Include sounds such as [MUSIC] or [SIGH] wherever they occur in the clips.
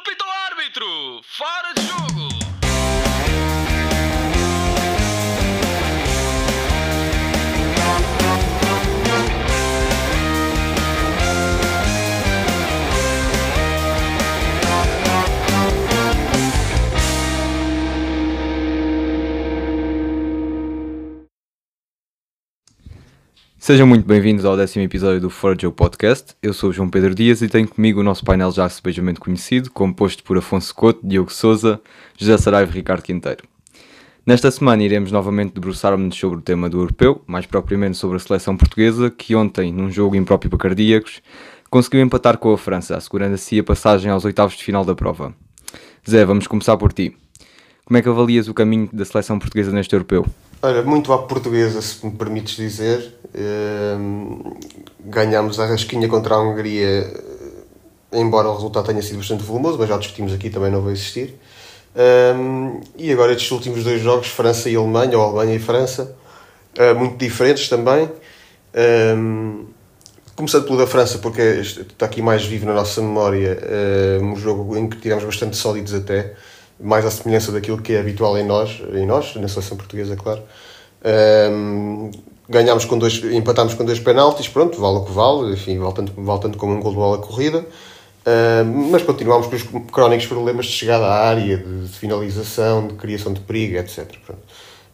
Pita o árbitro! Fora de jogo! Sejam muito bem-vindos ao décimo episódio do Fora Jogo Podcast. Eu sou o João Pedro Dias e tenho comigo o nosso painel já sebejamente conhecido, composto por Afonso Couto, Diogo Souza, José Saraiva e Ricardo Quinteiro. Nesta semana iremos novamente debruçar-nos sobre o tema do europeu, mais propriamente sobre a seleção portuguesa, que ontem, num jogo impróprio para cardíacos, conseguiu empatar com a França, assegurando assim a passagem aos oitavos de final da prova. Zé, vamos começar por ti. Como é que avalias o caminho da seleção portuguesa neste europeu? Olha, muito à portuguesa, se me permites dizer. Ehm, ganhámos a rasquinha contra a Hungria, eh, embora o resultado tenha sido bastante volumoso, mas já discutimos aqui, também não vai existir. Ehm, e agora estes últimos dois jogos, França e Alemanha, ou Alemanha e França, eh, muito diferentes também. Ehm, começando pelo da França, porque está aqui mais vivo na nossa memória, um jogo em que tivemos bastante sólidos até mais à semelhança daquilo que é habitual em nós, em nós, na seleção portuguesa, claro. Um, ganhámos com dois, empatámos com dois penaltis, pronto, vale o que vale, enfim, voltando, voltando como um gol de bola corrida. Mas continuámos com os crónicos problemas de chegada à área, de finalização, de criação de perigo, etc.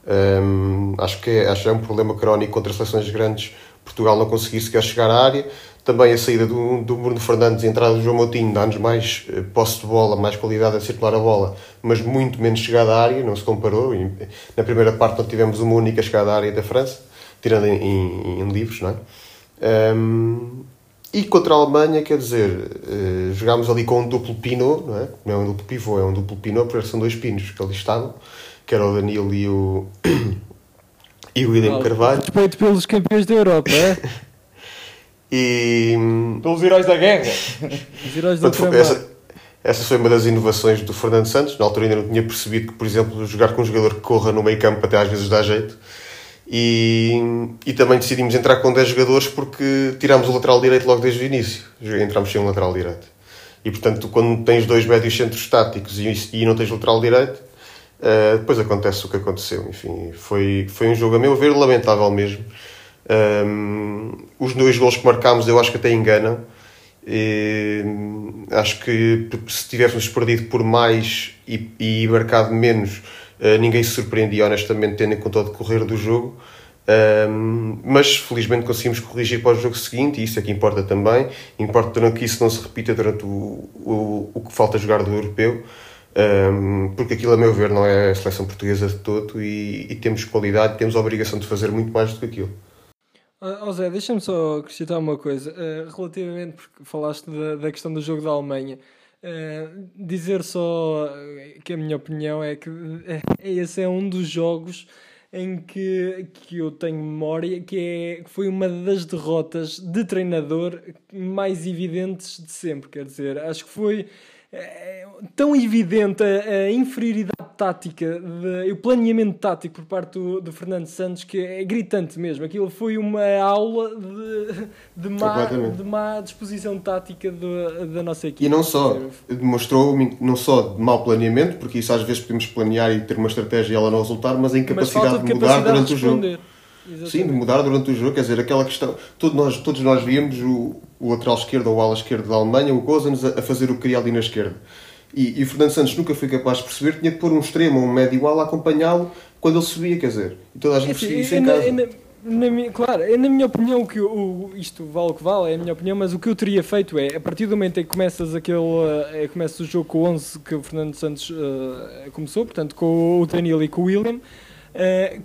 Um, acho, que é, acho que é um problema crónico contra seleções grandes Portugal não conseguir sequer chegar à área. Também a saída do, do Bruno Fernandes e a entrada do João Moutinho dá-nos mais eh, posse de bola, mais qualidade a circular a bola, mas muito menos chegada à área, não se comparou. Na primeira parte não tivemos uma única chegada à área da França, tirando em, em, em livros, não é? Um, e contra a Alemanha, quer dizer, uh, jogámos ali com um duplo pino, não é? Não é um duplo pivô, é um duplo pino, porque são dois pinos que ali estavam, que era o Danilo e o, [COUGHS] e o William Carvalho. Respeito pelos campeões da Europa, é? [LAUGHS] E. Pelos heróis da guerra. Os heróis Portanto, essa, essa foi uma das inovações do Fernando Santos. Na altura ainda não tinha percebido que, por exemplo, jogar com um jogador que corra no meio campo até às vezes dá jeito. E, e também decidimos entrar com 10 jogadores porque tirámos o lateral direito logo desde o início. Entramos sem um lateral direito. E portanto, quando tens dois médios centros estáticos e, e não tens lateral direito, uh, depois acontece o que aconteceu. Enfim, foi, foi um jogo, a meu ver, lamentável mesmo. Um, os dois gols que marcámos eu acho que até enganam. E, acho que se tivéssemos perdido por mais e, e marcado menos, uh, ninguém se surpreendia, honestamente, tendo em conta o decorrer do jogo. Um, mas felizmente conseguimos corrigir para o jogo seguinte e isso é que importa também. Importa que isso não se repita durante o, o, o que falta jogar do europeu, um, porque aquilo, a meu ver, não é a seleção portuguesa de todo e, e temos qualidade, temos a obrigação de fazer muito mais do que aquilo. Oh, Zé, deixa-me só acrescentar uma coisa. Uh, relativamente, porque falaste da, da, questão do jogo da Alemanha, uh, dizer só que a minha opinião é que esse é um dos jogos em que, que eu tenho memória que, é, que foi uma das derrotas de treinador mais evidentes de sempre. Quer dizer, acho que foi é, tão evidente a, a inferioridade tática, de, o planeamento tático por parte do, do, Fernando Santos que é gritante mesmo. Aquilo foi uma aula de, de, má, de má disposição tática do, da nossa equipe. E não só, demonstrou não só de mau planeamento, porque isso às vezes podemos planear e ter uma estratégia e ela não resultar, mas a incapacidade de, mudar durante o jogo. Exatamente. Sim, de mudar durante o jogo, quer dizer, aquela questão. Todos nós, todos nós víamos o, o lateral esquerdo ou o ala esquerdo da Alemanha, o Gozans, a, a fazer o que queria ali na esquerda. E, e o Fernando Santos nunca foi capaz de perceber que tinha que pôr um extremo ou um médio ala a acompanhá-lo quando ele subia, quer dizer. E toda a gente é percebia isso em casa. Na, na, minha, claro, é na minha opinião, que o, isto vale o que vale, é a minha opinião, mas o que eu teria feito é, a partir do momento em que começas aquele, é, começa o jogo com o 11 que o Fernando Santos uh, começou, portanto com o Danilo e com o William,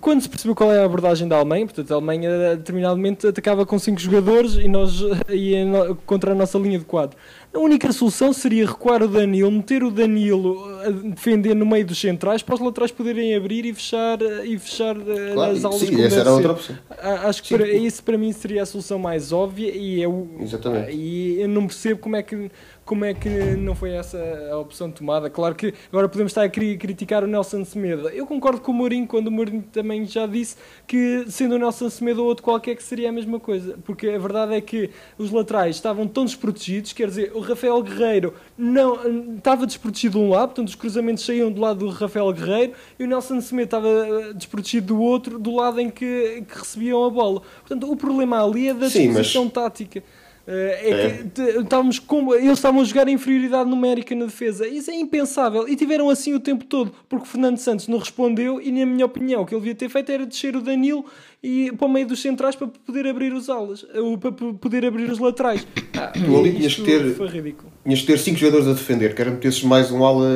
quando se percebeu qual é a abordagem da Alemanha, portanto, a Alemanha determinadamente atacava com 5 jogadores e nós ia contra a nossa linha de 4. A única solução seria recuar o Danilo, meter o Danilo a defender no meio dos centrais para os laterais poderem abrir e fechar, e fechar eh, claro, nas aulas sim, essa era outra opção. Acho que para, isso para mim seria a solução mais óbvia e eu, Exatamente. E eu não percebo como é que como é que não foi essa a opção tomada? Claro que agora podemos estar a cri- criticar o Nelson Semedo. Eu concordo com o Mourinho quando o Mourinho também já disse que sendo o Nelson Semedo ou outro qualquer que seria a mesma coisa, porque a verdade é que os laterais estavam tão desprotegidos, quer dizer, o Rafael Guerreiro não estava desprotegido de um lado, portanto os cruzamentos saíam do lado do Rafael Guerreiro e o Nelson Semedo estava eh, desprotegido do outro, do lado em que, que recebiam a bola. Portanto, o problema ali é da Sim, mas- disposição tática. É, É. que te- estávamos como, eles estavam a jogar em inferioridade numérica na defesa. Isso é impensável. E tiveram assim o tempo todo, porque o Fernando Santos não respondeu. E, na minha opinião, o que ele devia ter feito era descer o Danilo e para o meio dos centrais para poder abrir os alas, para poder abrir os laterais. Ah, ali tinhas que ter- Foi ridículo. Tinhas de ter 5 jogadores a defender, quer metesses mais um ala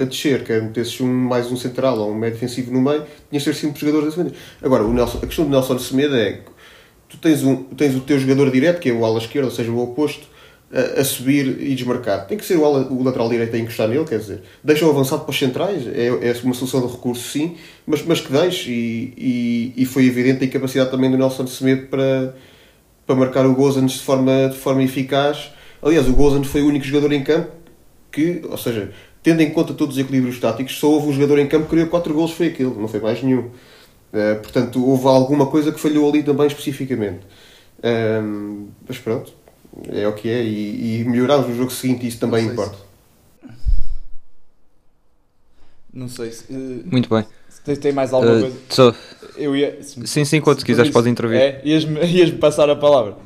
a descer, quer metesses um, mais um central ou um médio defensivo no meio, tinhas de ter 5 jogadores a defender. Agora, o Nelson, a questão do Nelson Semedo é que tu tens, um, tens o teu jogador direto, que é o ala esquerdo, ou seja, o oposto, a, a subir e desmarcar. Tem que ser o, ala, o lateral direito a encostar nele, quer dizer, deixa o avançado para os centrais, é, é uma solução de recurso sim, mas, mas que deixe, e, e, e foi evidente a incapacidade também do Nelson Semedo para, para marcar o Gozans de forma, de forma eficaz. Aliás, o Gozans foi o único jogador em campo que, ou seja, tendo em conta todos os equilíbrios táticos, só houve um jogador em campo que criou 4 golos, foi aquele, não foi mais nenhum. Eh, portanto, houve alguma coisa que falhou ali também especificamente. Ehm, mas pronto, é o que é, e, e melhorarmos no jogo seguinte, isso também Não importa. Não sei se, eh, Muito bem. se tem, tem mais alguma Uh, coisa. só- Eu ia. se- sim, sim, quando se- quiseres podes intervir. É, ias-me [LAUGHS] ias passar a palavra.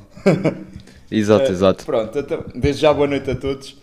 Exato, exato. Pronto, então, desde já boa noite a todos.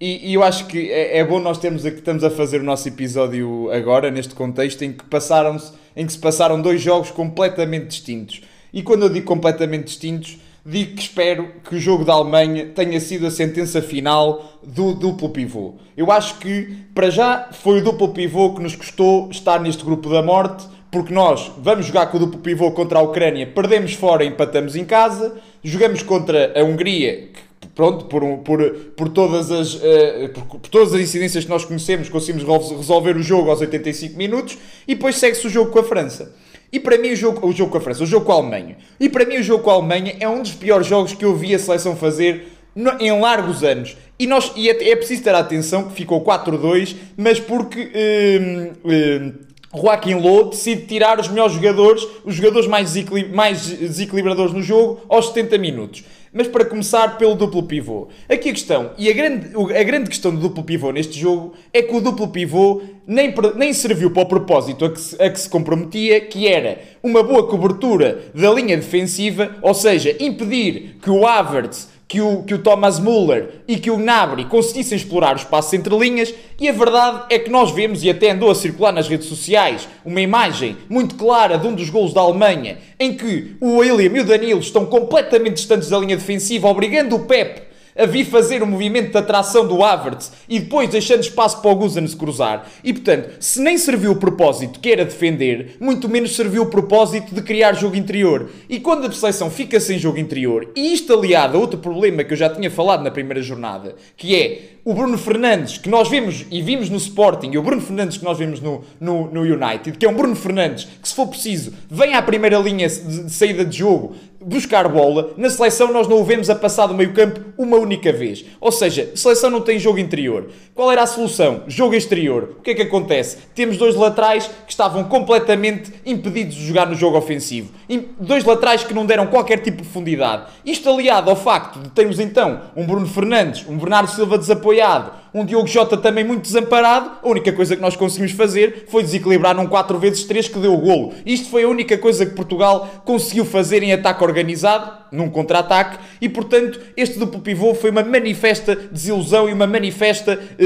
E, e eu acho que é, é bom nós termos aqui, estamos a fazer o nosso episódio agora, neste contexto em que passaram em que se passaram dois jogos completamente distintos. E quando eu digo completamente distintos, digo que espero que o jogo da Alemanha tenha sido a sentença final do duplo pivô. Eu acho que, para já, foi o duplo pivô que nos custou estar neste grupo da morte, porque nós vamos jogar com o duplo pivô contra a Ucrânia, perdemos fora empatamos em casa, jogamos contra a Hungria, que, pronto, por, por, por, todas as, eh, por, por todas as incidências que nós conhecemos, conseguimos resolver o jogo aos 85 minutos, e depois segue-se o jogo com a França. E para mim o jogo, o jogo com a França, o jogo com a Alemanha. E para mim o jogo com a Alemanha é um dos piores jogos que eu vi a seleção fazer no- em largos anos. E, nós, e é, é preciso ter atenção que ficou 4-2, mas porque hum, hum, Joaquim Low decide tirar os melhores jogadores, os jogadores mais desequilibradores no jogo, aos 70 minutos. Mas para começar pelo duplo pivô. Aqui a questão, e a grande, a grande questão do duplo pivô neste jogo é que o duplo pivô nem, nem serviu para o propósito a que, se, a que se comprometia, que era uma boa cobertura da linha defensiva, ou seja, impedir que o Havertz que o, que o Thomas Müller e que o Gnabry conseguissem explorar os espaços entre linhas e a verdade é que nós vemos, e até andou a circular nas redes sociais, uma imagem muito clara de um dos golos da Alemanha em que o William e o Danilo estão completamente distantes da linha defensiva, obrigando o Pep a vir fazer o movimento de atração do Havertz e depois deixando espaço para o Guzan se cruzar. E portanto, se nem serviu o propósito que era defender, muito menos serviu o propósito de criar jogo interior. E quando a seleção fica sem jogo interior, e isto aliado a outro problema que eu já tinha falado na primeira jornada, que é o Bruno Fernandes, que nós vimos e vimos no Sporting, e o Bruno Fernandes que nós vimos no, no, no United, que é um Bruno Fernandes que, se for preciso, vem à primeira linha de, saída de jogo buscar bola. Na seleção, nós não o vemos a passar do meio campo uma única vez. Ou seja, seleção não tem jogo interior. Qual era a solução? Jogo exterior. O que é que acontece? Temos dois laterais que estavam completamente impedidos de jogar no jogo ofensivo. Dois laterais que não deram qualquer tipo de profundidade. Isto aliado ao facto de termos então um Bruno Fernandes, um Bernardo Silva desapoiado, apoiado um Diogo Jota também muito desamparado, a única coisa que nós conseguimos fazer foi desequilibrar num 4 vezes 3 que deu o golo. Isto foi a única coisa que Portugal conseguiu fazer em ataque organizado, num contra-ataque, e portanto este duplo pivô foi uma manifesta desilusão e uma manifesta eh,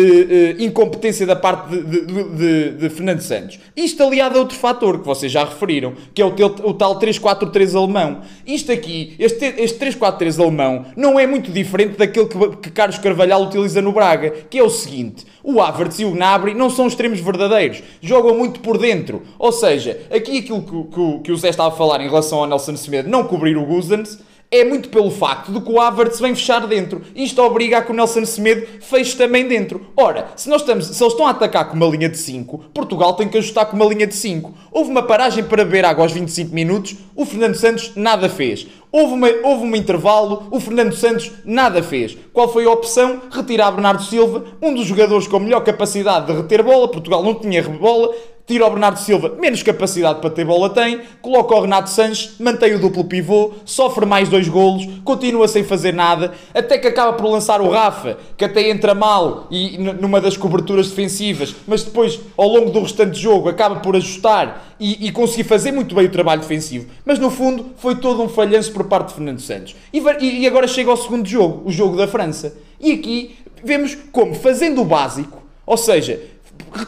eh, incompetência da parte de, de, de- de Fernando Santos. Isto aliado a outro fator que vocês já referiram, que é o, o tal 3-4-3 alemão. Isto aqui, este, este 3-4-3 alemão, não é muito diferente daquele que, que Carlos Carvalhal utiliza no Braga, que é o seguinte: o Havertz e o Gnabry não são extremos verdadeiros, jogam muito por dentro. Ou seja, aqui aquilo que, que o- que o Zé estava a falar em relação ao Nelson Semedo não cobrir o Guzans, é muito pelo facto de que o Havertz vem fechar dentro. Isto obriga a que o Nelson Semedo feche também dentro. Ora, se, nós estamos, se eles estão a atacar com uma linha de 5, Portugal tem que ajustar com uma linha de 5. Houve uma paragem para beber água aos 25 minutos, o Fernando Santos nada fez. Houve, uma, houve um intervalo, o Fernando Santos nada fez. Qual foi a opção? Retirar Bernardo Silva, um dos jogadores com melhor capacidade de reter bola. Portugal não tinha bola, tira o Bernardo Silva, menos capacidade para ter bola tem, coloca o Renato Sanches, mantém o duplo pivô, sofre mais dois golos, continua sem fazer nada, até que acaba por lançar o Rafa, que até entra mal e numa das coberturas defensivas, mas depois, ao longo do restante jogo, acaba por ajustar e, e conseguir fazer muito bem o trabalho defensivo. Mas no fundo, foi todo um falhanço por parte de Fernando Santos. E, e agora chega ao segundo jogo, o jogo da França. E aqui vemos como, fazendo o básico, ou seja,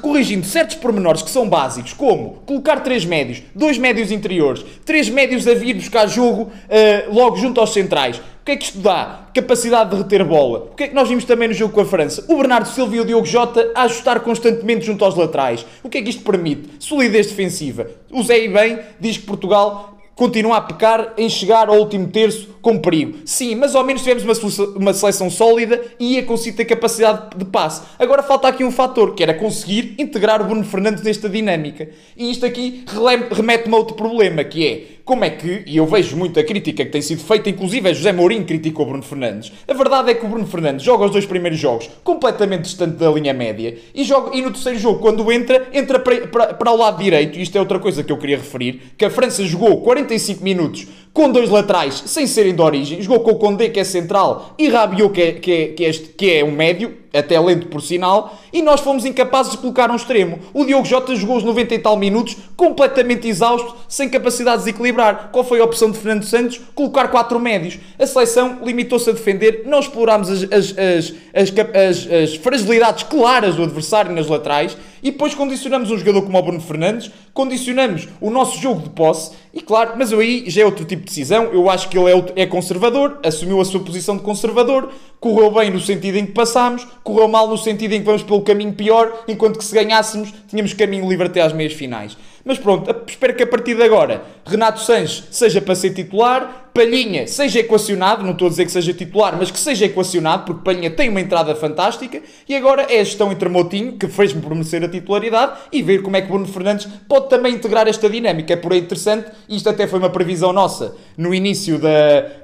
corrigindo certos pormenores que são básicos, como colocar três médios, dois médios interiores, três médios a vir buscar jogo uh, logo junto aos centrais. O que é que isto dá? Capacidade de reter bola. O que é que nós vimos também no jogo com a França? O Bernardo Silva e o Diogo Jota a ajustar constantemente junto aos laterais. O que é que isto permite? Solidez defensiva. O Zé bem diz que Portugal continua a pecar em chegar ao último terço com perigo. Sim, mas ao menos tivemos uma, uma seleção sólida e ia conseguir ter capacidade de passe. Agora falta aqui um fator, que era conseguir integrar o Bruno Fernandes nesta dinâmica. E isto aqui remete-me a outro problema, que é como é que, e eu vejo muita crítica que tem sido feita, inclusive a José Mourinho criticou Bruno Fernandes. A verdade é que o Bruno Fernandes joga os dois primeiros jogos completamente distante da linha média e, joga, e no terceiro jogo, quando entra, entra para, para, para o lado direito. E isto é outra coisa que eu queria referir: que a França jogou 45 minutos com dois laterais sem serem de origem, jogou com o Condé, que é central, e Rabiot, que é, que é, que é, este, que é um médio, até lento por sinal, e nós fomos incapazes de colocar um extremo. O Diogo Jota jogou os 90 e tal minutos, completamente exausto, sem capacidade de desequilibrar. Qual foi a opção de Fernando Santos? Colocar quatro médios. A seleção limitou-se a defender, não explorámos as, as, as, as fragilidades claras do adversário nas laterais, e depois condicionamos um jogador como o Bruno Fernandes, condicionamos o nosso jogo de posse, e claro, mas aí já é outro tipo de decisão. Eu acho que ele é, é conservador, assumiu a sua posição de conservador, correu bem no sentido em que passámos, correu mal no sentido em que vamos pelo caminho pior, enquanto que se ganhássemos tínhamos caminho livre até às meias finais. Mas pronto, espero que a partir de agora Renato Sanches seja para ser titular, Palhinha seja equacionado, não estou a dizer que seja titular, mas que seja equacionado, porque Palhinha tem uma entrada fantástica, e agora é a gestão entre Moutinho, que fez-me prometer a titularidade, e ver como é que Bruno Fernandes pode também integrar esta dinâmica. É por aí interessante, isto até foi uma previsão nossa no início da.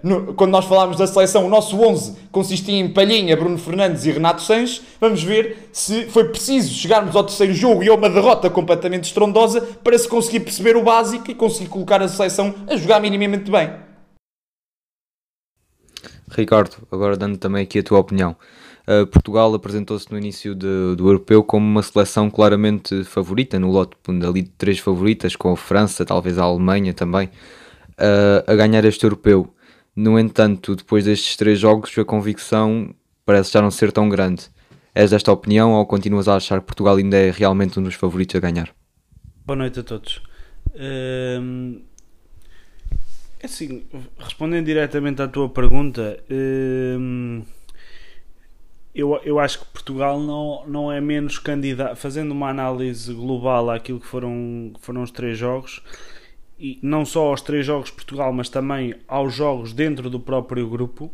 No, quando nós falámos da seleção, o nosso 11 consistia em Palhinha, Bruno Fernandes e Renato Sanches. Vamos ver se foi preciso chegarmos ao terceiro jogo e a uma derrota completamente estrondosa para se conseguir perceber o básico e conseguir colocar a seleção a jogar minimamente bem. Ricardo, agora dando também aqui a tua opinião. Uh, Portugal apresentou-se no início de, do europeu como uma seleção claramente favorita, no lote ali de três favoritas, com a França, talvez a Alemanha também, uh, a ganhar este europeu. No entanto, depois destes três jogos, a convicção parece já não ser tão grande. És desta opinião ou continuas a achar que Portugal ainda é realmente um dos favoritos a ganhar? Boa noite a todos. Uh, é assim, respondendo diretamente à tua pergunta, hum, eu, eu acho que Portugal não, não é menos candidato, fazendo uma análise global àquilo que foram, foram os três jogos, e não só aos três jogos de Portugal, mas também aos jogos dentro do próprio grupo,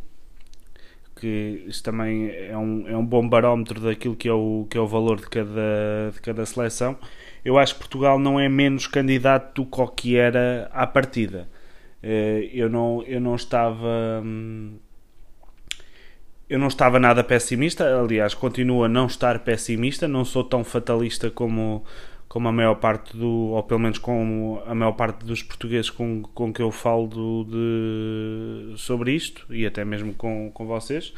que isso também é um, é um bom barómetro daquilo que é o, que é o valor de cada, de cada seleção. Eu acho que Portugal não é menos candidato do que o que era à partida. Eh, eu não, eu não estava. Hum, eu não estava nada pessimista, aliás, continuo a não estar pessimista, não sou tão fatalista como, como a maior parte do, ou pelo menos como a maior parte dos portugueses com, com que eu falo do, de, sobre isto, e até mesmo com, com vocês.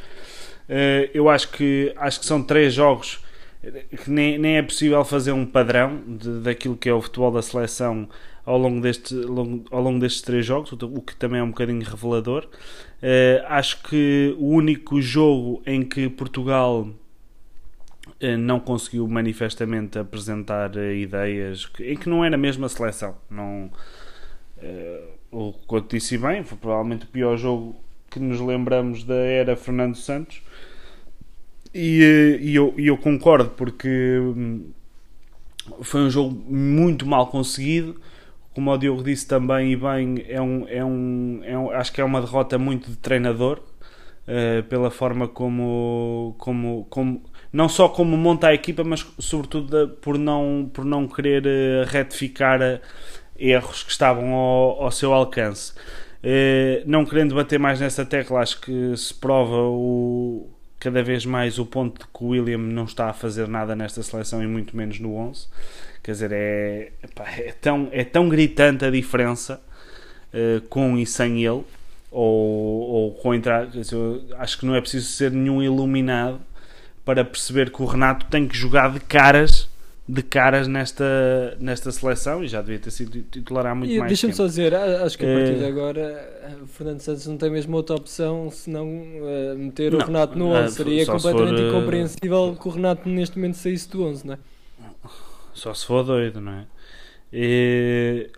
Eh, eu acho que, acho que são três jogos que nem, nem é possível fazer um padrão de, daquilo que é o futebol da seleção ao longo, deste, ao longo destes três jogos, o que também é um bocadinho revelador. Uh, acho que o único jogo em que Portugal não conseguiu manifestamente apresentar uh, ideias que, em que não era a mesma seleção. Não, o Couto disse bem, foi provavelmente o pior jogo que nos lembramos da era Fernando Santos. E, e, eu, e eu concordo porque hum, foi um jogo muito mal conseguido como o Diogo disse também e bem, é um, é um, é um acho que é uma derrota muito de treinador, uh, pela forma como, como, como, não só como monta a equipa, mas sobretudo por, não, por não querer uh, retificar uh, erros que estavam ao, ao seu alcance. não querendo bater mais nessa tecla, acho que se prova o, cada vez mais o ponto de que o William não está a fazer nada nesta seleção e muito menos no 11. Quer dizer, é, é, tão, é tão gritante a diferença com e sem ele, ou, ou com entrar. acho que não é preciso ser nenhum iluminado para perceber que o Renato tem que jogar de caras de caras nesta, nesta seleção e já devia ter sido titular há muito e mais deixa-me só dizer, acho que a partir de eh, agora o Fernando Santos não tem mesmo outra opção senão uh, meter não, o Renato no 11. Seria completamente for, incompreensível que o Renato neste momento saísse do 11, não é? Só se for doido, não é? E,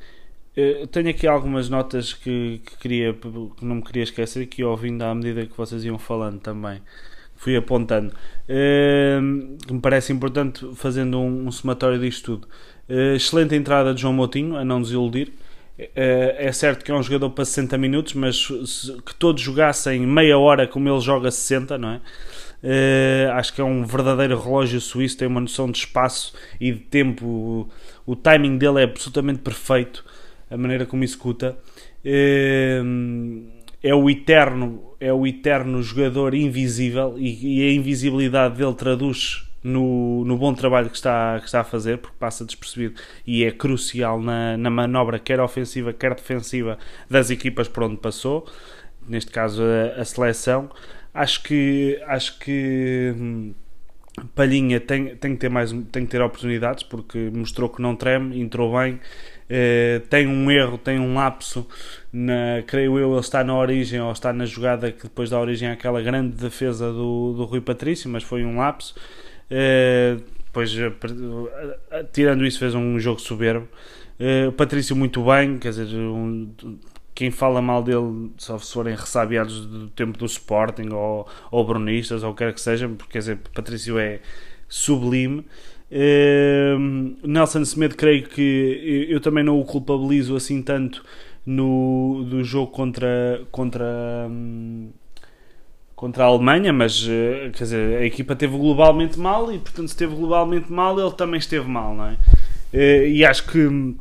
tenho aqui algumas notas que, que, queria, que não me queria esquecer, que ouvindo à medida que vocês iam falando também, fui apontando. que me parece importante fazendo um, um somatório disto tudo. excelente entrada de João Moutinho, a não desiludir. é certo que é um jogador para 60 minutos, mas que todos jogassem meia hora como ele joga 60, não é? Uh, acho que é um verdadeiro relógio suíço, tem uma noção de espaço e de tempo. O, o timing dele é absolutamente perfeito, a maneira como executa. Uh, é o eterno, é o eterno jogador invisível e, e a invisibilidade dele traduz no, no, bom trabalho que está, que está a fazer, porque passa despercebido e é crucial na, na manobra, quer ofensiva, quer defensiva, das equipas por onde passou, neste caso a, a seleção. Acho que acho que hum, Palhinha tem, tem, que ter mais tem que ter oportunidades porque mostrou que não treme, entrou bem. Uh, tem um erro, tem um lapso, na, creio eu, ele está na origem ou está na jogada que depois dá origem àquela grande defesa do, do Rui Patrício, mas foi um lapso. Uh, depois, uh, tirando isso, fez um jogo soberbo. Uh, Patrício muito bem, quer dizer, um, quem fala mal dele só se forem ressabiados do tempo do Sporting ou, ou brunistas ou o que quer que seja, porque quer dizer, Patrício é sublime. Uh, Nelson Semedo, creio que eu, eu, também não o culpabilizo assim tanto no do jogo contra contra um, contra a Alemanha, mas uh, quer dizer, a equipa teve globalmente mal e portanto se esteve globalmente mal ele também esteve mal, não é? Uh, e acho que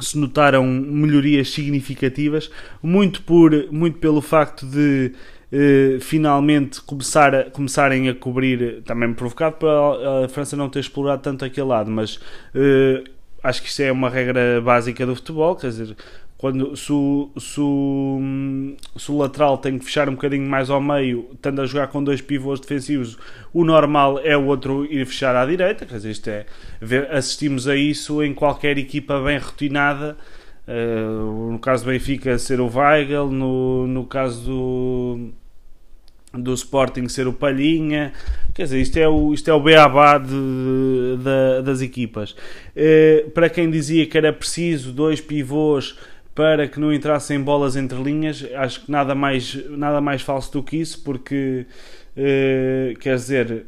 se notaram melhorias significativas, muito, por, muito pelo facto de eh, finalmente começar a, começarem a cobrir, também provocado pela França não ter explorado tanto aquele lado, mas eh, acho que isso é uma regra básica do futebol, quer dizer, quando, se, o, se, o, se o lateral tem que fechar um bocadinho mais ao meio, estando a jogar com dois pivôs defensivos, o normal é o outro ir fechar à direita. Quer dizer, isto é, assistimos a isso em qualquer equipa bem rotinada. Uh, no caso do Benfica, ser o Weigl, no, no caso do, do Sporting, ser o Palhinha. Quer dizer, isto é o, isto é o beabá de, de, das equipas. Uh, para quem dizia que era preciso dois pivôs para que não entrassem bolas entre linhas. Acho que nada mais, nada mais falso do que isso, porque uh, quer dizer,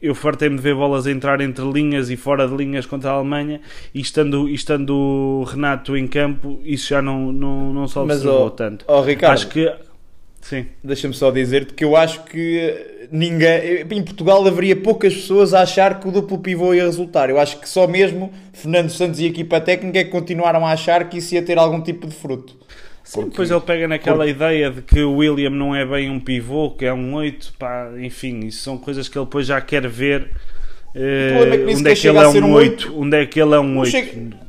eu fartei-me de ver bolas entrar entre linhas e fora de linhas contra a Alemanha e estando, estando o Renato em campo, isso já não, não, não se observou Mas, oh, tanto. Oh, Ricardo, acho que sim. Deixa-me só dizer-te que eu acho que ninguém. Em Portugal haveria poucas pessoas a achar que o duplo pivô ia resultar. Eu acho que só mesmo Fernando Santos e a equipa técnica é que continuaram a achar que isso ia ter algum tipo de fruto. Sim, porque, depois ele pega naquela porque... ideia de que o William não é bem um pivô, que é um 8, pá, enfim, isso são coisas que ele depois já quer ver. Uh, onde é que ele é um 8? Onde é que ele é um 8?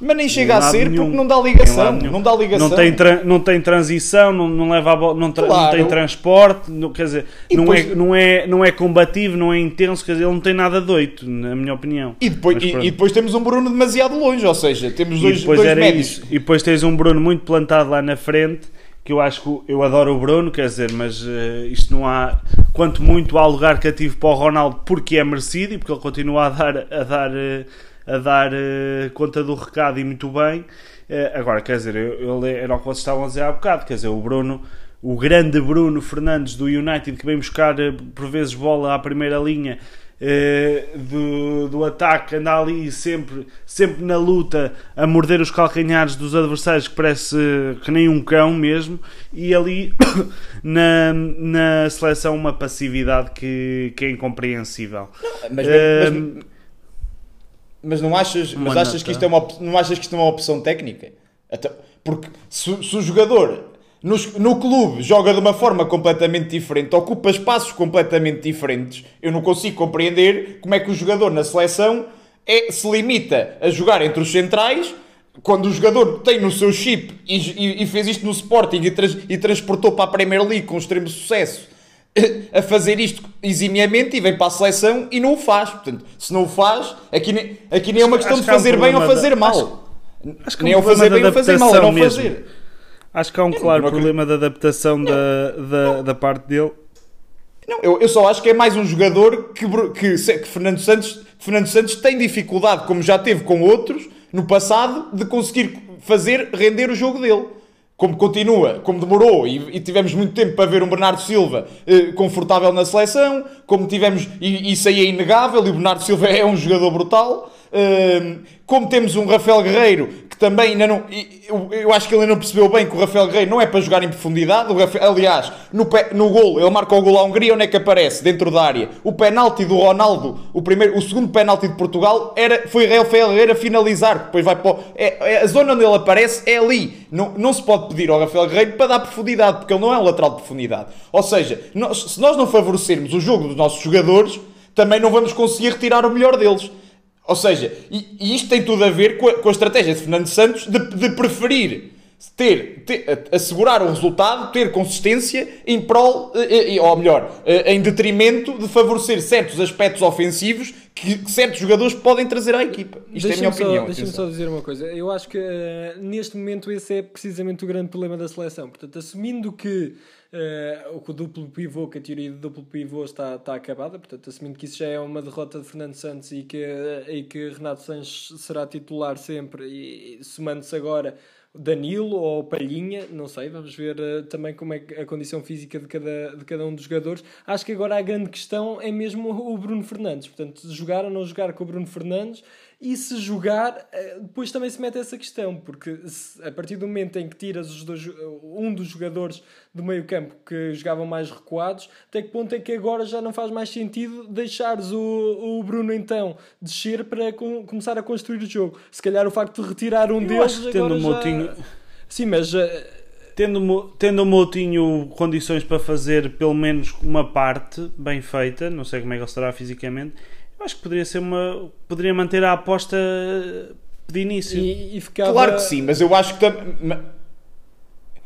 Mas nem chega a ser nenhum. porque não dá ligação. Não dá ligação. Não tem, não tem transição, não, não leva a não, tra claro. não tem transporte, não, quer dizer, não, depois... é, não, é, não é combativo, não é intenso, quer dizer, ele não tem nada doito, na minha opinião. E depois, e, e, depois temos um Bruno demasiado longe, ou seja, temos dois, e dois médios. Isso. E depois tens um Bruno muito plantado lá na frente, que eu acho que eu adoro o Bruno, quer dizer, mas uh, isto não há, quanto muito há lugar cativo para o Ronaldo porque é merecido e porque ele continua a dar. A dar uh, a dar uh, conta do recado e muito bem. Uh, agora, quer dizer, ele era o que vocês estavam a dizer há bocado, quer dizer, o Bruno, o grande Bruno Fernandes do United que vem buscar uh, por vezes bola à primeira linha eh, do, do ataque, anda ali sempre, sempre na luta a morder os calcanhares dos adversários, que parece que nem um cão mesmo, e ali [COUGHS] na, na seleção uma passividade que, que é incompreensível. Mas, Eh, mas, mas não achas, mas achas que isto é uma, não achas que isto é uma opção técnica? Até- porque se, se o jogador nos- no clube joga de uma forma completamente diferente, ocupa espaços completamente diferentes, eu não consigo compreender como é que o jogador na seleção é, se limita a jogar entre os centrais quando o jogador tem no seu chip e, e- e fez isto no Sporting e, trans- e transportou para a Premier League com extremo sucesso a fazer isto eximiamente e vem para a seleção e não o faz. Portanto, se não o faz, aqui nem, aqui nem é uma questão Acho de que há um fazer bem ou fazer da- mal. Acho que é nem um é o fazer bem ou fazer mal, é não mesmo. fazer. Acho que há um claro não acredito. problema de adaptação da, da, da parte dele. Não, eu, eu só acho que é mais um jogador que, que, que Fernando, Santos, Fernando Santos tem dificuldade, como já teve com outros no passado, de conseguir fazer render o jogo dele. Como continua, como demorou e, e tivemos muito tempo para ver um Bernardo Silva eh, confortável na seleção, como tivemos, e isso aí é inegável, e o Bernardo Silva [LAUGHS] é um jogador brutal. Hum, como temos um Rafael Guerreiro que também ainda não. Eu, eu acho que ele ainda não percebeu bem que o Rafael Guerreiro não é para jogar em profundidade. Rafael- aliás, no, no gol, ele marca o gol à Hungria, onde é que aparece? Dentro da área. O penalti do Ronaldo, o, primeiro, o segundo penalti de Portugal, era, foi Rafael Guerreiro a finalizar. Depois vai para. é, é- a zona onde ele aparece é ali. Não, não se pode pedir ao Rafael Guerreiro para dar profundidade, porque ele não é um lateral de profundidade. Ou seja, nós- se nós não favorecermos o jogo dos nossos jogadores, também não vamos conseguir retirar o melhor deles. Ou seja, e, e isto tem tudo a ver com a, com a estratégia de Fernando Santos de, de preferir ter, ter- assegurar o resultado, ter consistência em prol, eh, eh, ou melhor, eh, em detrimento de favorecer certos aspectos ofensivos que, certos jogadores podem trazer à equipa. Isto é a minha opinião. Deixa-me só dizer uma coisa. Eu acho que eh, neste momento esse é precisamente o grande problema da seleção. Portanto, assumindo que eh, o duplo pivô, que a teoria do duplo pivô está, está acabada, portanto, assumindo que isso já é uma derrota de Fernando Santos e que, eh, e que Renato Sanches será titular sempre, e, e somando-se agora Danilo ou Palhinha, não sei, vamos ver eh, também como é a condição física de cada, de cada um dos jogadores. Acho que agora a grande questão é mesmo o Bruno Fernandes, portanto, jogar ou não jogar com o Bruno Fernandes. E se jogar, eh, depois também se mete essa questão, porque a partir do momento em que tiras os dois, um dos jogadores do meio campo que jogavam mais recuados, até que ponto é que agora já não faz mais sentido deixares o, o Bruno então descer para com- começar a construir o jogo? Se calhar o facto de retirar um Eu deles acho que tendo agora o já- Moutinho- Sim, mas eh, Tendo, tendo o Moutinho condições para fazer pelo menos uma parte bem feita, não sei como é que ele estará fisicamente, acho que poderia ser uma. poderia manter a aposta de início. e, e ficava... Claro que sim, mas eu acho que tam- ma-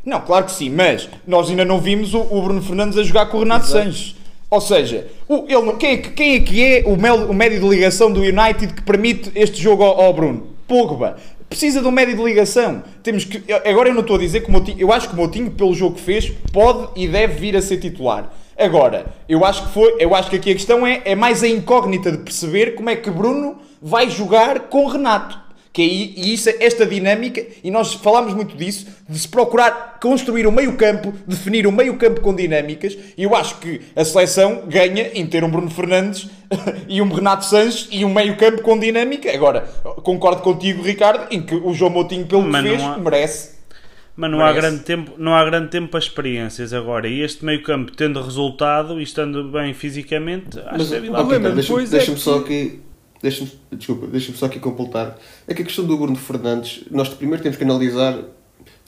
Não, claro que sim, mas nós ainda não vimos o, o Bruno Fernandes a jogar com o Renato Sanches. Ou seja, o, ele, quem, é, que- quem é que é o, mel- o médio de ligação do United que permite este jogo ao, ao Bruno? Pogba. Precisa de um médio de ligação. Temos que, agora eu não estou a dizer que o Moutinho, eu acho que o Moutinho, pelo jogo que fez, pode e deve vir a ser titular. Agora, eu acho que foi, eu acho que aqui a questão é, é mais a incógnita de perceber como é que Bruno vai jogar com o Renato. Que aí, e isso, esta dinâmica, e nós falámos muito disso, de se procurar construir um meio campo, definir um meio campo com dinâmicas, e eu acho que a seleção ganha em ter um Bruno Fernandes [LAUGHS] e um Renato Sanches e um meio campo com dinâmica. Agora, concordo contigo, Ricardo, em que o João Moutinho, pelo que Mas fez, há- merece. Mas não há, grande tempo, não há grande tempo para experiências agora. E este meio campo, tendo resultado e estando bem fisicamente, acho Mas, que deve dar. problema Ricardo, deixa-me depois é que- só aqui. Deixa-me, desculpa, deixa-me só aqui completar. É que a questão do Bruno Fernandes, nós primeiro temos que analisar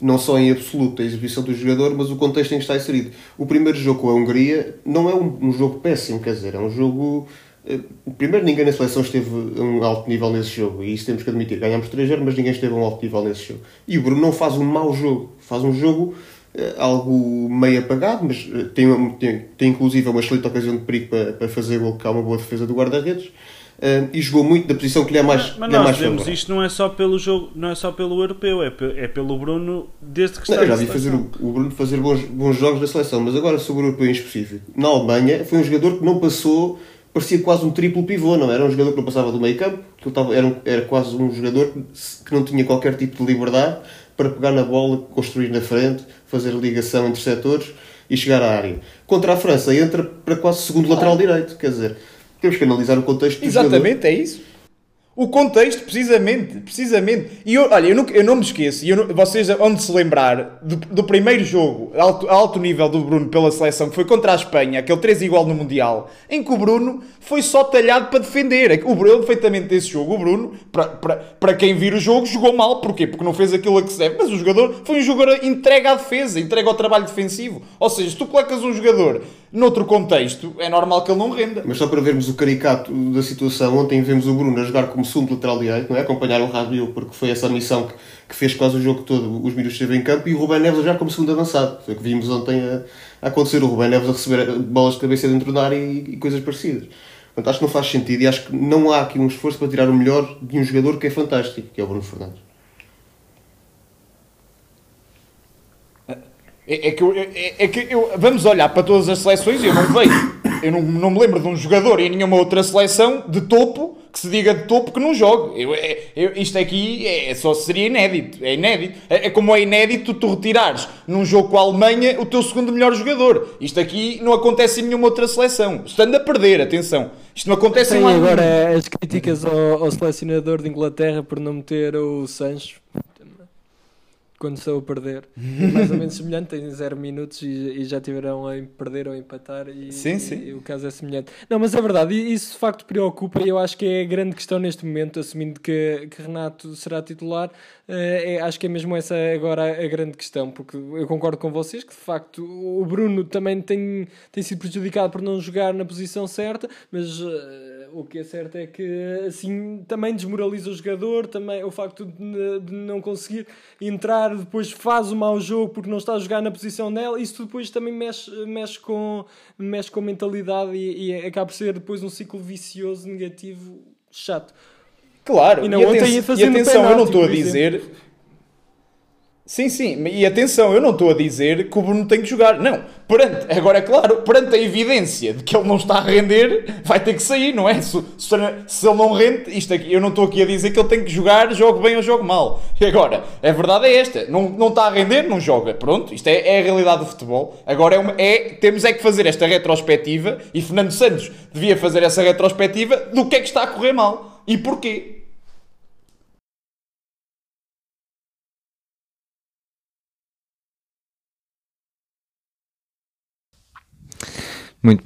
não só em absoluto a exibição do jogador, mas o contexto em que está inserido. O primeiro jogo com a Hungria não é um, um jogo péssimo, quer dizer, é um jogo. Eh, Primeiro, ninguém na seleção esteve a um alto nível nesse jogo, e isso temos que admitir. Ganhámos 3 mas ninguém esteve a um alto nível nesse jogo. E o Bruno não faz um mau jogo, faz um jogo eh, algo meio apagado, mas eh, tem, tem, tem inclusive uma excelente ocasião de perigo para, para fazer gol, que há uma boa defesa do guarda-redes, eh, e jogou muito da posição que lhe é mais, Mas lhe é nós vemos isto não é só pelo jogo, não é só pelo europeu, é, pe- é pelo Bruno desde que está Não, eu já vi fazer o, o Bruno fazer bons, bons jogos da seleção, mas agora sobre o europeu em específico. Na Alemanha foi um jogador que não passou, parecia quase um triplo pivô, não era um jogador que não passava do meio campo, que estava, era, um- era quase um jogador que não tinha qualquer tipo de liberdade para pegar na bola, construir na frente, fazer ligação entre setores e chegar à área. Contra a França entra para quase segundo lateral direito, quer dizer, Temos que analisar o contexto do jogador. Exatamente, é isso. O contexto, precisamente, precisamente. E eu, olha, eu não, eu não me esqueço, eu vocês vão se lembrar do, do primeiro jogo alto, alto nível do Bruno pela seleção, que foi contra a Espanha, aquele 3 igual no Mundial, em que o Bruno foi só talhado para defender. O Bruno, perfeitamente desse jogo, o Bruno, para, para, para quem vir o jogo, jogou mal. Porquê? Porque não fez aquilo a que se deve. Mas o jogador foi um jogador entregue à defesa, entregue ao trabalho defensivo. Ou seja, se tu colocas um jogador noutro contexto, é normal que ele não renda. Mas só para vermos o caricato da situação, ontem vemos o Bruno a jogar como segundo lateral direito, não é? Acompanhar o Rabiot, porque foi essa a missão que, que fez quase o jogo todo, os minutos esteve em campo, e o Rubén Neves a jogar como segundo avançado. Foi o que vimos ontem a, a acontecer, o Rubén Neves a receber bolas de cabeça dentro da área e, e coisas parecidas. Portanto, acho que não faz sentido e acho que não há aqui um esforço para tirar o melhor de um jogador que é fantástico, que é o Bruno Fernandes. É, é que, eu, é, é que eu, vamos olhar para todas as seleções e eu não vejo. Eu não, não me lembro de um jogador em nenhuma outra seleção de topo que se diga de topo que não jogue. Eu, é, eu- isto aqui é, só seria inédito. É inédito. É, é como é inédito tu retirares num jogo com a Alemanha o teu segundo melhor jogador. Isto aqui não acontece em nenhuma outra seleção. Estando a perder, atenção. Isto não acontece em Tem mais agora nenhum. as críticas ao, ao selecionador de Inglaterra por não meter o Sancho quando estão a perder. É [LAUGHS] mais ou menos semelhante, tem 0 minutos e, e já tiveram a perder ou a empatar e, Sim, sim. e o caso é semelhante. Não, mas é verdade, e isso de facto preocupa e eu acho que é a grande questão neste momento, assumindo que, que Renato será titular, eh, é- acho que é mesmo essa agora a grande questão, porque eu concordo com vocês que de facto o Bruno também tem, tem sido prejudicado por não jogar na posição certa, mas eh, o que é certo é que assim também desmoraliza o jogador, também o facto de, de não conseguir entrar, depois faz o mau jogo porque não está a jogar na posição dela, isso depois também mexe, mexe, com, mexe com a mentalidade e, e acaba por ser depois um ciclo vicioso negativo chato. Claro, E e, na outra aten- ia e atenção, eu não estou a dizer. Sim, sim, e atenção, eu não estou a dizer que o Bruno tem que jogar. Não, perante, agora é claro, perante a evidência de que ele não está a render, vai ter que sair, não é? Se, se, se ele não rende, isto aqui, eu não estou aqui a dizer que ele tem que jogar, jogue bem ou jogue mal. E agora, a verdade é esta: não, não está a render, não joga. Pronto, isto é, é a realidade do futebol. Agora é, uma- é- temos é que fazer esta retrospectiva e Fernando Santos devia fazer essa retrospectiva do que é que está a correr mal e porquê. Muito.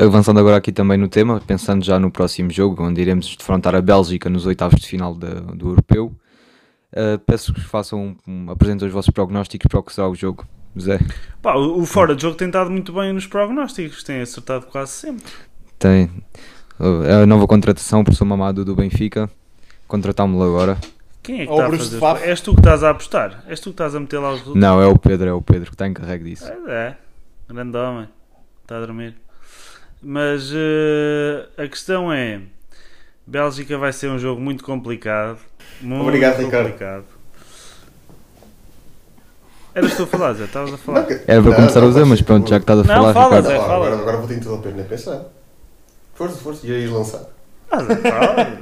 Avançando agora aqui também no tema, pensando já no próximo jogo, onde iremos defrontar a Bélgica nos oitavos de final da- do Europeu, uh, peço que façam, um, apresentem os vossos prognósticos para o que será o jogo. Zé, Pá, o o fora de jogo tem estado muito bem nos prognósticos, tem acertado quase sempre. tem uh, a nova contratação, o professor Mamado do Benfica, contratámo-lo agora. Quem é que está a fazer? Faf. És tu que estás a apostar? És tu que estás a meter lá os resultados? Não, é o Pedro, é o Pedro que está encarregue disso. É, é, grande homem, está a dormir. Mas eh, a questão é: Bélgica vai ser um jogo muito complicado. Muito Obrigado, Ricardo. complicado. Eras tu a falar, Zé, estavas a falar. Não, que- Era para não, começar não, a usar, mas pronto, já que estás a Não, falar, fala, Ricardo. Zé. Fala. agora, agora vou ter que interromper, nem pensar. Força, força, e aí lançar. Ah, Zé, fala.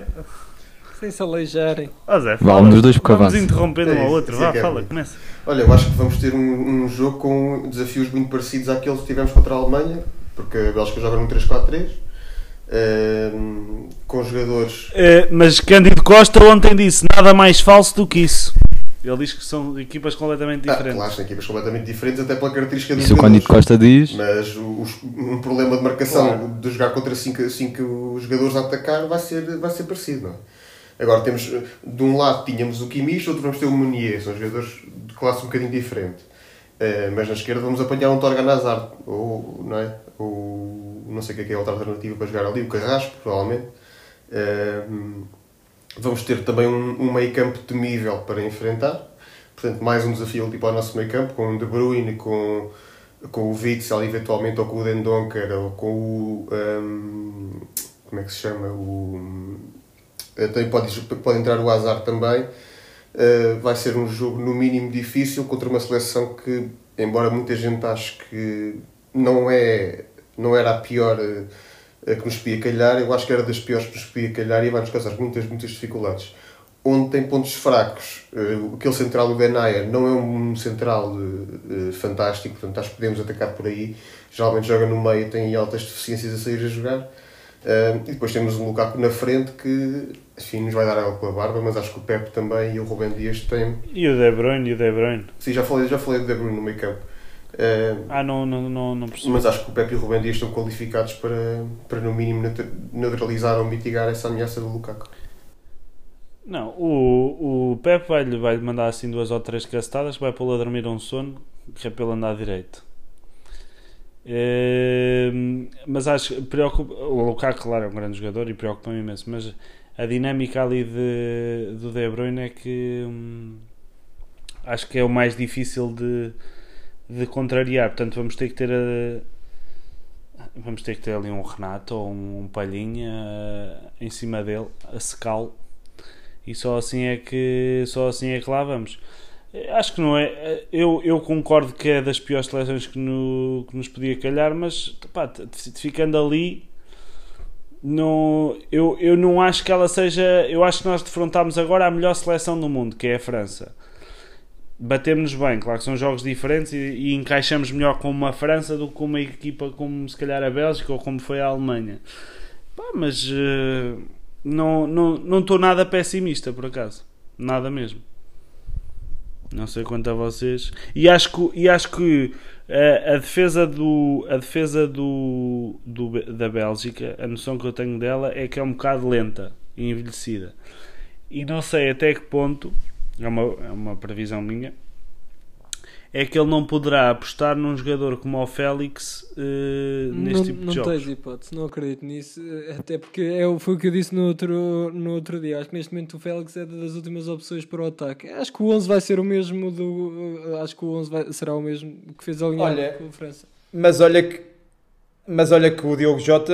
Sem se aleijarem. Ah, Zé, um dos dois porque Vamos avança. interrompendo um É ao outro. é Vá, que é fala, começa. Olha, eu acho que vamos ter um, um jogo com desafios muito parecidos àqueles que tivemos contra a Alemanha, porque a Bélgica joga num 3-4-3, ehm, com jogadores. Eh, mas Cândido Costa ontem disse nada mais falso do que isso. Ele diz que são equipas completamente Ah, diferentes. claro, são equipas completamente diferentes, até pela característica dos Isso o Cândido. Costa diz. Mas o- um problema de marcação Claro. de jogar contra 5 jogadores a atacar vai ser, vai ser parecido, não é? Agora temos, de um lado tínhamos o Kimmich, outro vamos ter o Meunier, são jogadores de classe um bocadinho diferente. Eh, mas na esquerda vamos apanhar um Torgan Hazard, ou, não é? Ou, não sei o que é, que é outra alternativa para jogar ali, o Carrasco, provavelmente. Eh, vamos ter também um, um meio campo temível para enfrentar. Portanto, mais um desafio ali para o nosso meio campo, com o De Bruyne, com, com o Witzel, eventualmente, ou com o Dendonker, ou com o... hum, como é que se chama? O, também pode, pode entrar o Hazard também. Eh, vai ser um jogo, no mínimo, difícil contra uma seleção que, embora muita gente ache que não, é, não era a pior eh, que nos podia calhar, eu acho que era das piores que nos podia calhar e vai-nos causar muitas, muitas dificuldades. onde tem pontos fracos. Uh, aquele central do Denayer não é um central uh, fantástico, portanto acho que podemos atacar por aí. Geralmente joga no meio, tem altas deficiências a sair a jogar. Uh, e depois temos um Lukaku na frente que enfim, nos vai dar água pela barba, mas acho que o Pepe também e o Rubem Dias têm. E o De Bruyne, e o De Bruyne. Sim, já falei, já falei do De Bruyne no meio campo. Uh, ah, não, não, não, não percebi. Mas acho que o Pepe e o Rubem Dias estão qualificados para, para no mínimo neutralizar ou mitigar essa ameaça do Lukaku. Não, o, o Pepe vai-lhe vai mandar assim duas ou três castadas, vai pô-lo a dormir um sono, que é ele andar direito. É, mas acho que preocupa, o Lukaku, claro, é um grande jogador e preocupa-me imenso, mas a dinâmica ali de, do De Bruyne é que hum, acho que é o mais difícil de, de contrariar. Portanto, vamos ter que ter a, vamos ter que ter ali um Renato ou um, um Palhinha uh, em cima dele, a secá-lo, e só assim é que só assim é que lá vamos. Acho que não é. Eu, eu concordo que é das piores seleções que, no, que nos podia calhar, mas pá, ficando ali, não, eu, eu não acho que ela seja. Eu acho que nós defrontámos agora a melhor seleção do mundo, que é a França. Batemos-nos bem, claro que são jogos diferentes e, e, encaixamos melhor com uma França do que com uma equipa como se calhar a Bélgica ou como foi a Alemanha. Pá, mas uh, não estou não, não nada pessimista por acaso, nada mesmo. Não sei quanto a vocês. E acho que, e acho que a, defesa, do, a defesa do, do, da Bélgica, a noção que eu tenho dela é que é um bocado lenta e envelhecida. E não sei até que ponto, é uma, é uma previsão minha, é que ele não poderá apostar num jogador como o Félix uh, neste não, tipo de não jogos. Não tens hipótese, não acredito nisso. Eh, até porque é, foi o que eu disse no outro, no outro dia. Acho que neste momento o Félix é das últimas opções para o ataque. Acho que o 11 vai ser o mesmo do. Eh, acho que o 11 vai, será o mesmo que fez a linha com a França. Mas olha que mas olha que o Diogo Jota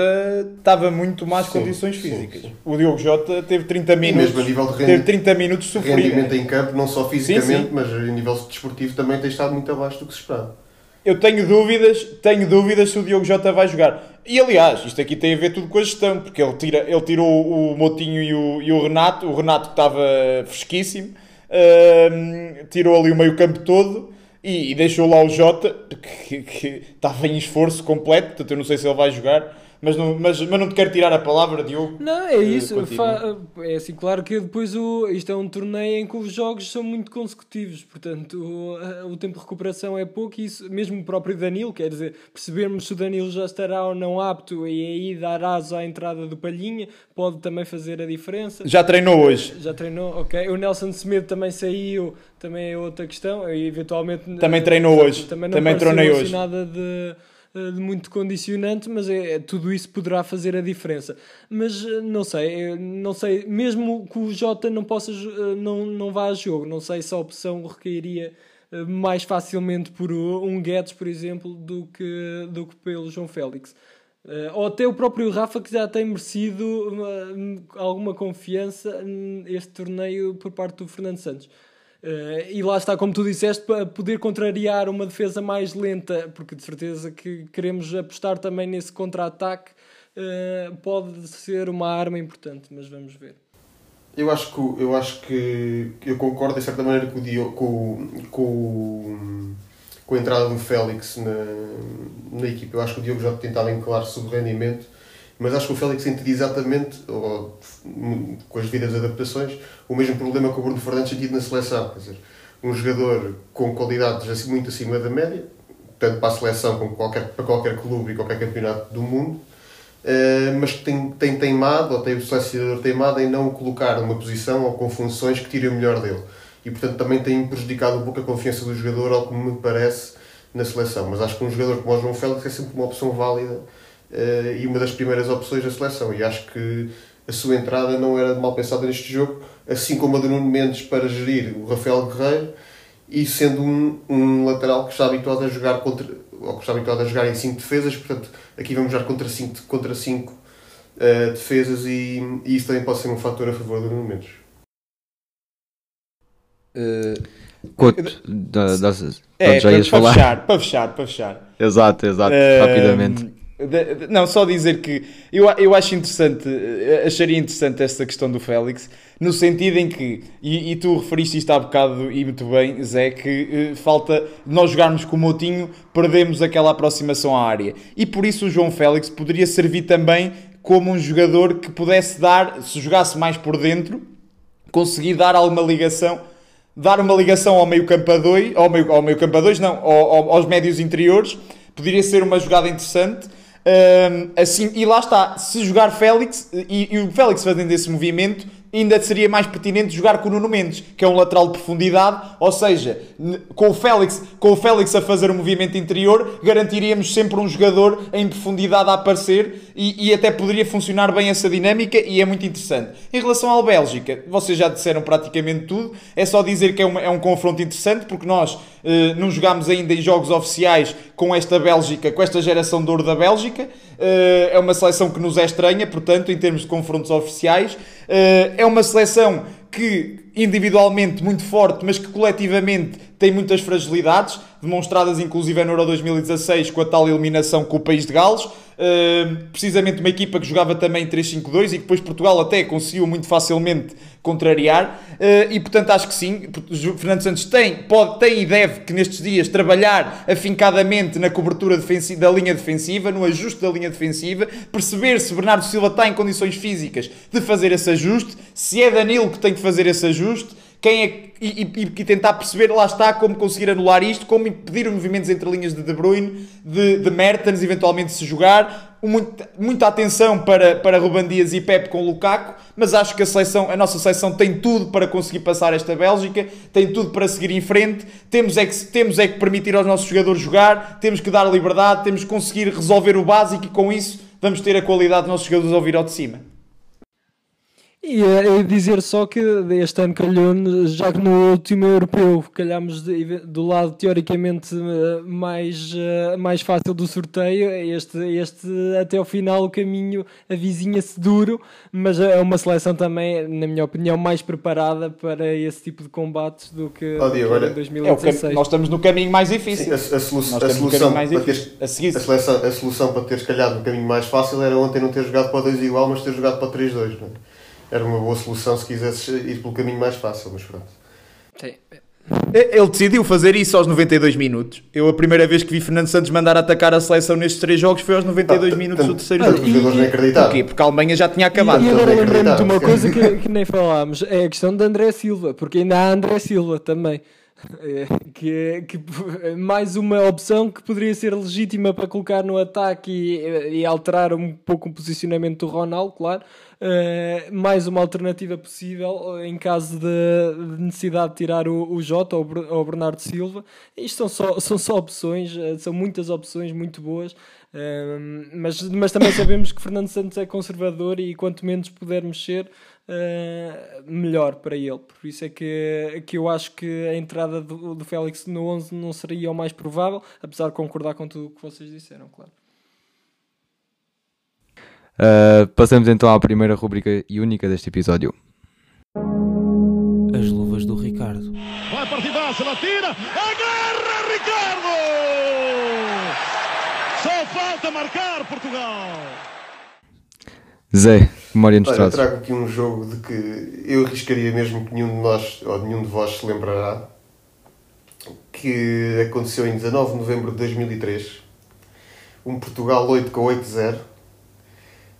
estava muito más sim, condições físicas. Sim, sim. O Diogo Jota teve 30 minutos. E mesmo a nível de rendi... teve 30 minutos sofrido. Rendimento em campo, não só fisicamente, mas a nível desportivo também tem estado muito abaixo do que se esperava. Eu tenho dúvidas, tenho dúvidas se o Diogo Jota vai jogar. E aliás, isto aqui tem a ver tudo com a gestão, porque ele, tira, ele tirou o Motinho e o, e o Renato, o Renato que estava fresquíssimo, uh, tirou ali o meio campo todo e, e deixou lá o Jota, que, que estava em esforço completo, portanto eu não sei se ele vai jogar. Mas não, mas, mas não te quero tirar a palavra, Diogo. Não, é isso. Fa, é assim, claro que depois o, isto é um torneio em que os jogos são muito consecutivos, portanto o, o tempo de recuperação é pouco. E isso, mesmo o próprio Danilo, quer dizer, percebermos se o Danilo já estará ou não apto e aí dar asa à entrada do Palhinha pode também fazer a diferença. Já treinou hoje? Já treinou, ok. O Nelson Semedo também saiu, também é outra questão. E eventualmente também treinou hoje. Também, não também treinei hoje. nada de eh, de muito condicionante, mas é, é, tudo isso poderá fazer a diferença. Mas eh, não sei, não sei, mesmo que o Jota não possa eh, não, não vá a jogo, não sei se a opção recairia mais facilmente por um Guedes, por exemplo, do que, do que pelo João Félix. ou até o próprio Rafa que já tem merecido alguma confiança neste torneio por parte do Fernando Santos. Uh, e lá está, como tu disseste, para poder contrariar uma defesa mais lenta, porque de certeza que queremos apostar também nesse contra-ataque, uh, pode ser uma arma importante, mas vamos ver. Eu acho que, eu, acho que eu concordo, de certa maneira, com, o, com, com, com a entrada do Félix na, na equipa. Eu acho que o Diogo já tentava encalar sobre o rendimento mas acho que o Félix sente exatamente, ou, com as devidas adaptações, o mesmo problema que o Bruno Fernandes sentido na seleção. Quer dizer, um jogador com qualidades muito acima da média, tanto para a seleção como qualquer, para qualquer clube e qualquer campeonato do mundo, uh, mas que tem, tem teimado, ou tem o selecionador teimado em não o colocar numa posição ou com funções que tirem o melhor dele. E portanto também tem prejudicado um pouco a confiança do jogador, ao que me parece, na seleção. Mas acho que um jogador como o João Félix é sempre uma opção válida uh, e uma das primeiras opções da seleção. E acho que a sua entrada não era mal pensada neste jogo, assim como a de Nuno Mendes para gerir o Rafael Guerreiro e sendo um, um lateral que está habituado a jogar contra ou que está habituado a jogar em 5 defesas, portanto aqui vamos jogar contra 5 contra cinco, uh, defesas e, e, isso também pode ser um fator a favor do Nuno Mendes. Uh, Couto, da, das, é, já ias para falar. Fechar, para fechar, para fechar. Exato, exato, uh, rapidamente De- de- não, só dizer que eu, eu acho interessante, eh, acharia interessante esta questão do Félix, no sentido em que, e, e tu referiste isto há bocado e muito bem, Zé, que eh, falta nós jogarmos com o Moutinho, perdemos aquela aproximação à área. E por isso o João Félix poderia servir também como um jogador que pudesse dar, se jogasse mais por dentro, conseguir dar alguma ligação, dar uma ligação ao meio campo a dois, ao meio, ao meio campo a dois, não, ao- ao- aos médios interiores, poderia ser uma jogada interessante. Ahm, assim, e lá está, se jogar Félix e, e o Félix fazendo esse movimento, ainda seria mais pertinente jogar com o Nuno Mendes, que é um lateral de profundidade, ou seja, com o Félix, com o Félix a fazer o movimento interior, garantiríamos sempre um jogador em profundidade a aparecer e, e até poderia funcionar bem essa dinâmica e é muito interessante. Em relação à Bélgica, vocês já disseram praticamente tudo, é só dizer que é, uma- é um confronto interessante porque nós eh, não jogámos ainda em jogos oficiais com esta Bélgica, com esta geração de ouro da Bélgica. Eh, é uma seleção que nos é estranha, portanto, em termos de confrontos oficiais. Eh, é uma seleção que individualmente muito forte, mas que coletivamente tem muitas fragilidades, demonstradas inclusive no Euro 2016 com a tal eliminação com o país de Gales. Precisamente uma equipa que jogava também 3-5-2 e que depois Portugal até conseguiu muito facilmente contrariar. Uh, e portanto acho que sim, Fernando Santos tem, pode, tem e deve que nestes dias trabalhar afincadamente na cobertura da linha defensiva, no ajuste da linha defensiva, perceber se Bernardo Silva está em condições físicas de fazer esse ajuste, se é Danilo que tem que fazer esse ajuste quem é, e, e, e tentar perceber, lá está, como conseguir anular isto, como impedir os movimentos entre linhas de De Bruyne, de, de Mertens, eventualmente se jogar. Muita, muita atenção para, para Ruban Dias e Pep com Lukaku, mas acho que a, seleção, a nossa seleção tem tudo para conseguir passar esta Bélgica, tem tudo para seguir em frente. Temos é, que, temos é que permitir aos nossos jogadores jogar, temos que dar liberdade, temos que conseguir resolver o básico e com isso vamos ter a qualidade dos nossos jogadores a ouvir ao de cima. E é dizer só que este ano calhou, já que no último europeu calhámos de, do lado teoricamente eh, mais, eh, mais fácil do sorteio, este, este até ao final o caminho avizinha-se duro, mas é uma seleção também, na minha opinião, mais preparada para esse tipo de combates do que, Oh, em É o 2016. cam- nós estamos no caminho mais difícil. Sim, a, a, solu- Nós a temos um solução mais difícil. A seleção, a solução para teres calhado no caminho mais fácil era ontem não ter jogado para o 2 igual, mas ter jogado para o 3-2. Não é? Era uma boa solução se quisesses ir pelo caminho mais fácil, mas pronto. Sim. Ele decidiu fazer isso aos 92 minutos. Eu, a primeira vez que vi Fernando Santos mandar atacar a seleção nestes três jogos foi aos 92 Ah, minutos do terceiro tanto jogo. que os jogadores nem acreditavam. Porquê? Porque a Alemanha já tinha acabado. E, e agora lembrei-me de uma coisa que, que nem falámos, é a questão de André Silva, porque ainda há André Silva também. É, que, é- que é mais uma opção que poderia ser legítima para colocar no ataque e, e alterar um pouco o posicionamento do Ronaldo, claro. É, mais uma alternativa possível em caso de, de necessidade de tirar o, o Jota ou, o Bernardo Silva. Isto são só, são só opções, eh, são muitas opções muito boas. Mas, mas também sabemos que Fernando Santos é conservador e quanto menos puder mexer, uh, melhor para ele. Por isso é que, que eu acho que a entrada do, do Félix no 11 não seria o mais provável, apesar de concordar com tudo o que vocês disseram, claro. Uh, passamos então à primeira rubrica e única deste episódio. As luvas do Ricardo. Vai partidaça, ela tira, agarra Ricardo! Só falta marcar Portugal! Zé, memória nos Olha, eu trazes? trago aqui um jogo de que eu arriscaria mesmo que nenhum de nós ou nenhum de vós se lembrará que aconteceu em 19 de novembro de 2003 um Portugal 8 com 8-0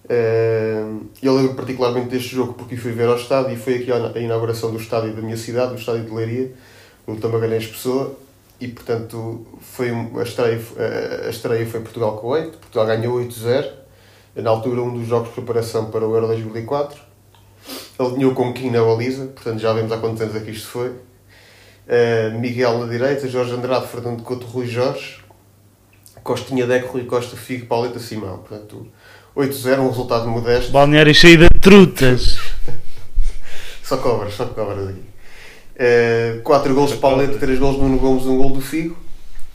Eh, eu lembro particularmente deste jogo porque fui ver ao estádio e foi aqui a inauguração do estádio da minha cidade, do estádio de Leiria no Tamagalhães Pessoa e portanto foi a, estreia, a estreia foi Portugal com 8 Portugal ganhou 8-0 na altura um dos jogos de preparação para o Euro 2004 alinhou com Kim na baliza, portanto já vemos há quantos anos é que isto foi. Uh, Miguel na direita, Jorge Andrade, Fernando Couto, Rui Jorge, Costinha Deco, Rui Costa, Figo, Pauleta Simão. Portanto, 8-0, um resultado modesto. Balneário cheio de trutas. [LAUGHS] Só cobras, só cobras aqui. 4 golos de Pauleta, 3 golos de Nuno Gomes, 1 gol do Figo.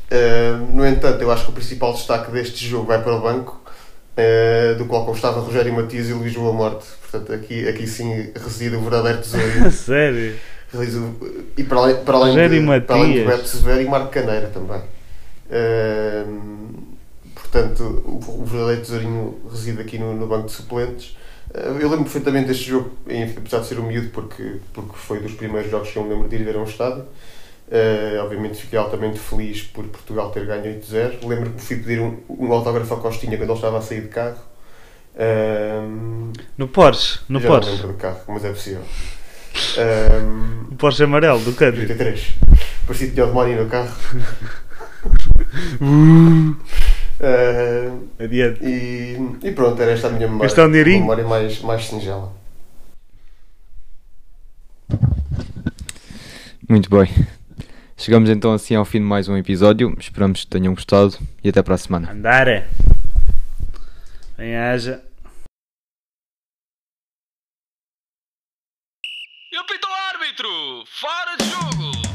Uh, no entanto, eu acho que o principal destaque deste jogo vai para o banco, uh, do qual constava Rogério Matias e Luís Boa Morte. Portanto, aqui, aqui sim reside o verdadeiro tesouro. [LAUGHS] Sério. E para além, para além, Rogério de, para além de Matias. Beto Severo e Marco Caneira também. Ehm, portanto o verdadeiro tesourinho reside aqui no, no banco de suplentes. Eh, Eu lembro perfeitamente deste jogo, apesar de ser um miúdo, porque, porque foi dos primeiros jogos que eu me lembro de ir ver a um estádio. Eh, obviamente fiquei altamente feliz por Portugal ter ganho 8-0. Lembro que fui pedir um, um autógrafo ao Costinha quando ele estava a sair de carro. Ehm, No Porsche, no já não Porsche. lembro de carro, mas é possível. Ehm, O Porsche amarelo do Cândido. 33. Parecia que tinha o demónio no carro. [LAUGHS] Ehm, Adiante. e, e pronto, era esta a minha memória. Gastar um memória mais, mais singela. Muito bem. Chegamos então assim ao fim de mais um episódio. Esperamos que tenham gostado e até para a semana. Andare. Bem haja. E apita o árbitro! Fora de jogo!